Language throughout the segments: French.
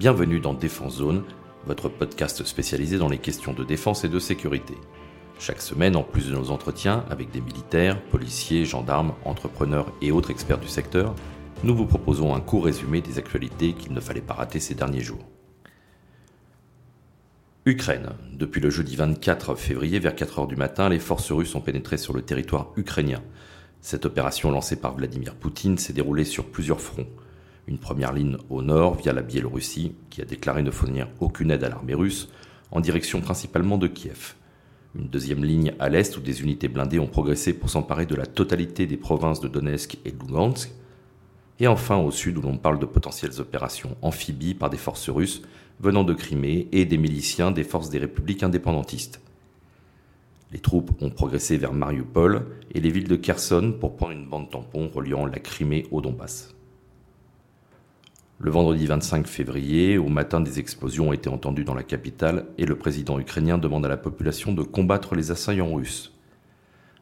Bienvenue dans Défense Zone, votre podcast spécialisé dans les questions de défense et de sécurité. Chaque semaine, en plus de nos entretiens avec des militaires, policiers, gendarmes, entrepreneurs et autres experts du secteur, nous vous proposons un court résumé des actualités qu'il ne fallait pas rater ces derniers jours. Ukraine. Depuis le jeudi 24 février vers 4 heures du matin, les forces russes ont pénétré sur le territoire ukrainien. Cette opération lancée par Vladimir Poutine s'est déroulée sur plusieurs fronts. Une première ligne au nord via la Biélorussie, qui a déclaré ne fournir aucune aide à l'armée russe, en direction principalement de Kiev. Une deuxième ligne à l'est où des unités blindées ont progressé pour s'emparer de la totalité des provinces de Donetsk et Lugansk. Et enfin au sud où l'on parle de potentielles opérations amphibies par des forces russes venant de Crimée et des miliciens des forces des républiques indépendantistes. Les troupes ont progressé vers Mariupol et les villes de Kherson pour prendre une bande tampon reliant la Crimée au Donbass. Le vendredi 25 février, au matin, des explosions ont été entendues dans la capitale et le président ukrainien demande à la population de combattre les assaillants russes.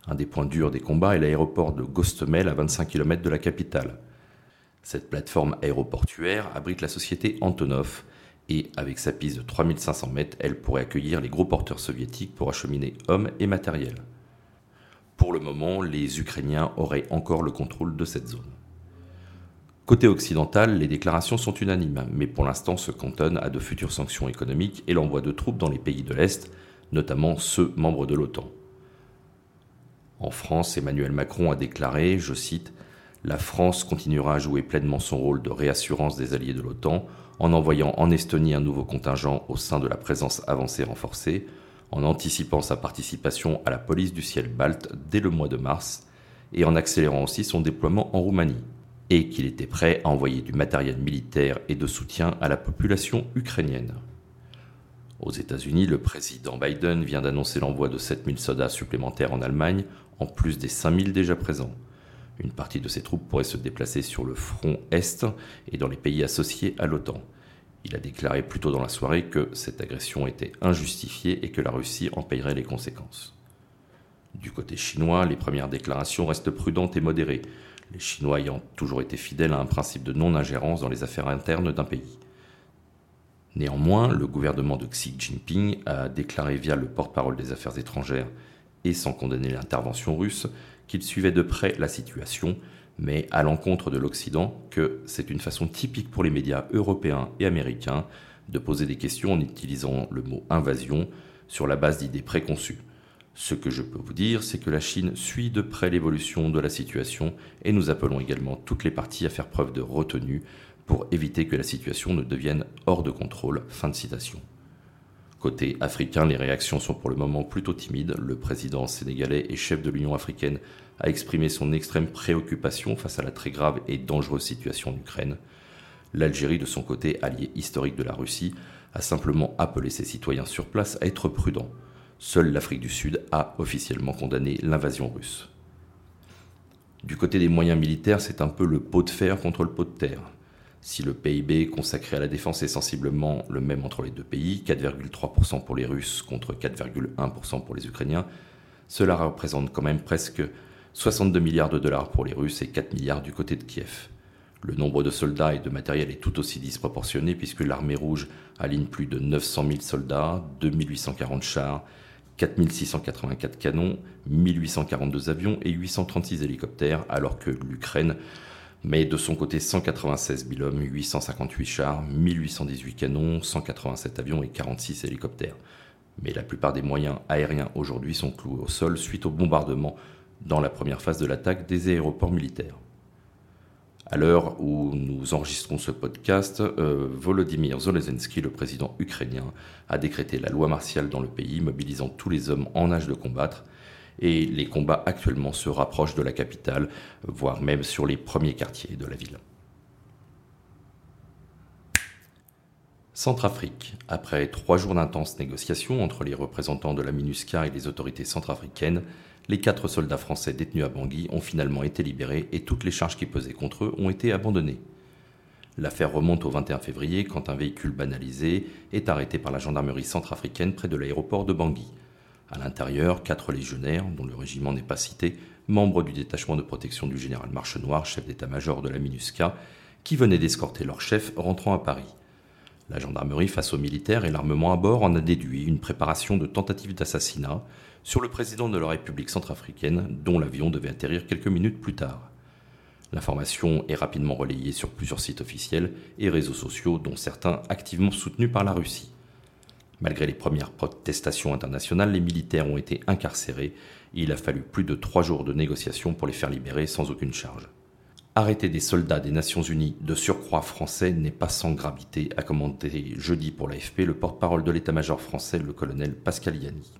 Un des points durs des combats est l'aéroport de Gostomel à 25 km de la capitale. Cette plateforme aéroportuaire abrite la société Antonov et avec sa piste de 3500 mètres, elle pourrait accueillir les gros porteurs soviétiques pour acheminer hommes et matériel. Pour le moment, les Ukrainiens auraient encore le contrôle de cette zone. Côté occidental, les déclarations sont unanimes, mais pour l'instant se cantonnent à de futures sanctions économiques et l'envoi de troupes dans les pays de l'Est, notamment ceux membres de l'OTAN. En France, Emmanuel Macron a déclaré, je cite, La France continuera à jouer pleinement son rôle de réassurance des alliés de l'OTAN en envoyant en Estonie un nouveau contingent au sein de la présence avancée renforcée, en anticipant sa participation à la police du ciel balte dès le mois de mars, et en accélérant aussi son déploiement en Roumanie, et qu'il était prêt à envoyer du matériel militaire et de soutien à la population ukrainienne. Aux États-Unis, le président Biden vient d'annoncer l'envoi de 7000 soldats supplémentaires en Allemagne, en plus des 5000 déjà présents. Une partie de ces troupes pourrait se déplacer sur le front Est et dans les pays associés à l'OTAN. Il a déclaré plus tôt dans la soirée que cette agression était injustifiée et que la Russie en payerait les conséquences. Du côté chinois, les premières déclarations restent prudentes et modérées, les Chinois ayant toujours été fidèles à un principe de non-ingérence dans les affaires internes d'un pays. Néanmoins, le gouvernement de Xi Jinping a déclaré via le porte-parole des affaires étrangères et sans condamner l'intervention russe qu'il suivait de près la situation, mais à l'encontre de l'Occident que c'est une façon typique pour les médias européens et américains de poser des questions en utilisant le mot invasion sur la base d'idées préconçues. Ce que je peux vous dire, c'est que la Chine suit de près l'évolution de la situation et nous appelons également toutes les parties à faire preuve de retenue pour éviter que la situation ne devienne hors de contrôle. Fin de citation. Côté africain, les réactions sont pour le moment plutôt timides. Le président sénégalais et chef de l'Union africaine a exprimé son extrême préoccupation face à la très grave et dangereuse situation en Ukraine. L'Algérie, de son côté allié historique de la Russie, a simplement appelé ses citoyens sur place à être prudents. Seule l'Afrique du Sud a officiellement condamné l'invasion russe. Du côté des moyens militaires, c'est un peu le pot de fer contre le pot de terre. Si le PIB consacré à la défense est sensiblement le même entre les deux pays, 4,3% pour les Russes contre 4,1% pour les Ukrainiens, cela représente quand même presque 62 milliards de dollars pour les Russes et 4 milliards du côté de Kiev. Le nombre de soldats et de matériel est tout aussi disproportionné puisque l'armée rouge aligne plus de 900 000 soldats, 2840 chars, 4684 canons, 1842 avions et 836 hélicoptères, alors que l'Ukraine mais de son côté 196 000 hommes, 858 chars, 1818 canons, 187 avions et 46 hélicoptères. Mais la plupart des moyens aériens aujourd'hui sont cloués au sol suite au bombardement dans la première phase de l'attaque des aéroports militaires. À l'heure où nous enregistrons ce podcast, euh, Volodymyr Zelensky, le président ukrainien, a décrété la loi martiale dans le pays, mobilisant tous les hommes en âge de combattre et les combats actuellement se rapprochent de la capitale, voire même sur les premiers quartiers de la ville. Centrafrique. Après trois jours d'intenses négociations entre les représentants de la MINUSCA et les autorités centrafricaines, les quatre soldats français détenus à Bangui ont finalement été libérés et toutes les charges qui pesaient contre eux ont été abandonnées. L'affaire remonte au 21 février quand un véhicule banalisé est arrêté par la gendarmerie centrafricaine près de l'aéroport de Bangui. À l'intérieur, quatre légionnaires, dont le régiment n'est pas cité, membres du détachement de protection du général Marchenoir, chef d'état-major de la MINUSCA, qui venaient d'escorter leur chef rentrant à Paris. La gendarmerie face aux militaires et l'armement à bord en a déduit une préparation de tentative d'assassinat sur le président de la République centrafricaine dont l'avion devait atterrir quelques minutes plus tard. L'information est rapidement relayée sur plusieurs sites officiels et réseaux sociaux dont certains activement soutenus par la Russie. Malgré les premières protestations internationales, les militaires ont été incarcérés et il a fallu plus de trois jours de négociations pour les faire libérer sans aucune charge. Arrêter des soldats des Nations Unies de surcroît français n'est pas sans gravité, a commenté jeudi pour l'AFP le porte-parole de l'état-major français, le colonel Pascal Yanni.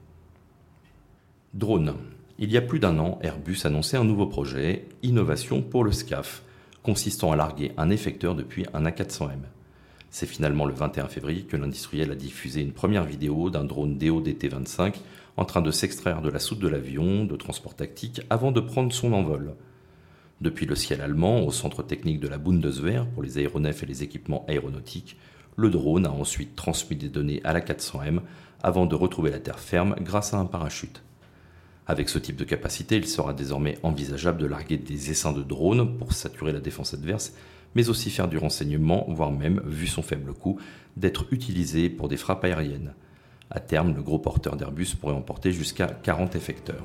Drone. Il y a plus d'un an, Airbus annonçait un nouveau projet, Innovation pour le SCAF, consistant à larguer un effecteur depuis un A400M. C'est finalement le 21 février que l'industriel a diffusé une première vidéo d'un drone DO-DT-25 en train de s'extraire de la soute de l'avion de transport tactique avant de prendre son envol. Depuis le ciel allemand au centre technique de la Bundeswehr pour les aéronefs et les équipements aéronautiques, le drone a ensuite transmis des données à la 400M avant de retrouver la terre ferme grâce à un parachute. Avec ce type de capacité, il sera désormais envisageable de larguer des essaims de drones pour saturer la défense adverse, mais aussi faire du renseignement, voire même, vu son faible coût, d'être utilisé pour des frappes aériennes. À terme, le gros porteur d'Airbus pourrait emporter jusqu'à 40 effecteurs.